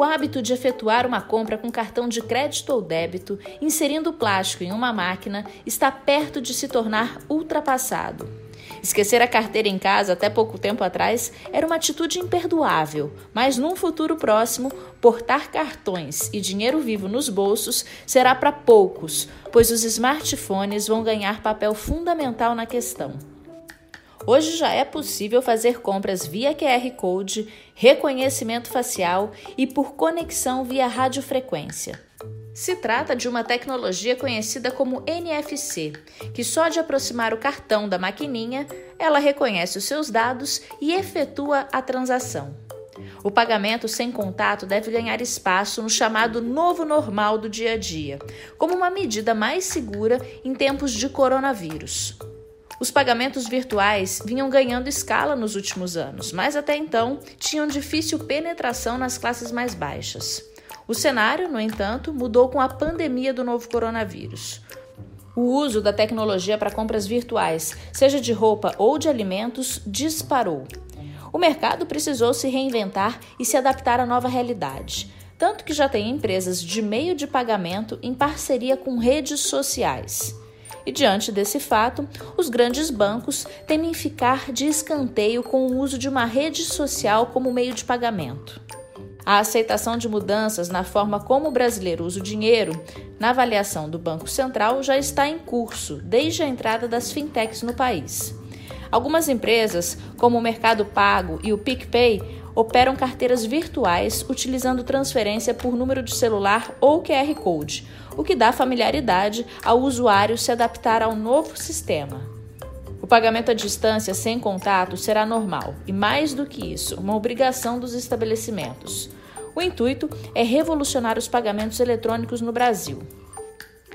hábito de efetuar uma compra com cartão de crédito ou débito, inserindo o plástico em uma máquina, está perto de se tornar ultrapassado. Esquecer a carteira em casa até pouco tempo atrás era uma atitude imperdoável, mas num futuro próximo, portar cartões e dinheiro vivo nos bolsos será para poucos, pois os smartphones vão ganhar papel fundamental na questão. Hoje já é possível fazer compras via QR Code, reconhecimento facial e por conexão via radiofrequência. Se trata de uma tecnologia conhecida como NFC, que só de aproximar o cartão da maquininha, ela reconhece os seus dados e efetua a transação. O pagamento sem contato deve ganhar espaço no chamado novo normal do dia a dia, como uma medida mais segura em tempos de coronavírus. Os pagamentos virtuais vinham ganhando escala nos últimos anos, mas até então tinham difícil penetração nas classes mais baixas. O cenário, no entanto, mudou com a pandemia do novo coronavírus. O uso da tecnologia para compras virtuais, seja de roupa ou de alimentos, disparou. O mercado precisou se reinventar e se adaptar à nova realidade, tanto que já tem empresas de meio de pagamento em parceria com redes sociais. E diante desse fato, os grandes bancos temem ficar de escanteio com o uso de uma rede social como meio de pagamento. A aceitação de mudanças na forma como o brasileiro usa o dinheiro, na avaliação do Banco Central, já está em curso desde a entrada das fintechs no país. Algumas empresas, como o Mercado Pago e o PicPay, operam carteiras virtuais utilizando transferência por número de celular ou QR Code, o que dá familiaridade ao usuário se adaptar ao novo sistema. O pagamento à distância sem contato será normal e, mais do que isso, uma obrigação dos estabelecimentos. O intuito é revolucionar os pagamentos eletrônicos no Brasil.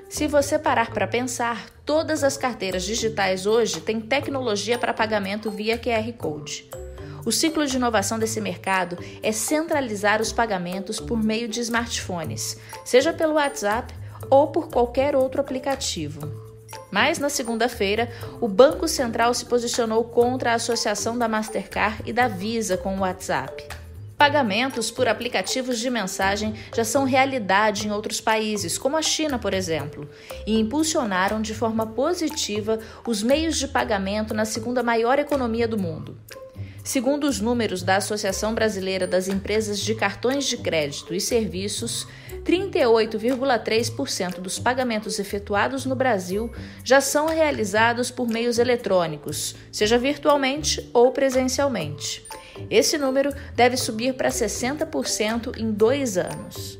Se você parar para pensar, todas as carteiras digitais hoje têm tecnologia para pagamento via QR Code. O ciclo de inovação desse mercado é centralizar os pagamentos por meio de smartphones, seja pelo WhatsApp ou por qualquer outro aplicativo. Mas na segunda-feira, o Banco Central se posicionou contra a associação da Mastercard e da Visa com o WhatsApp. Pagamentos por aplicativos de mensagem já são realidade em outros países, como a China, por exemplo, e impulsionaram de forma positiva os meios de pagamento na segunda maior economia do mundo. Segundo os números da Associação Brasileira das Empresas de Cartões de Crédito e Serviços, 38,3% dos pagamentos efetuados no Brasil já são realizados por meios eletrônicos, seja virtualmente ou presencialmente. Esse número deve subir para 60% em dois anos.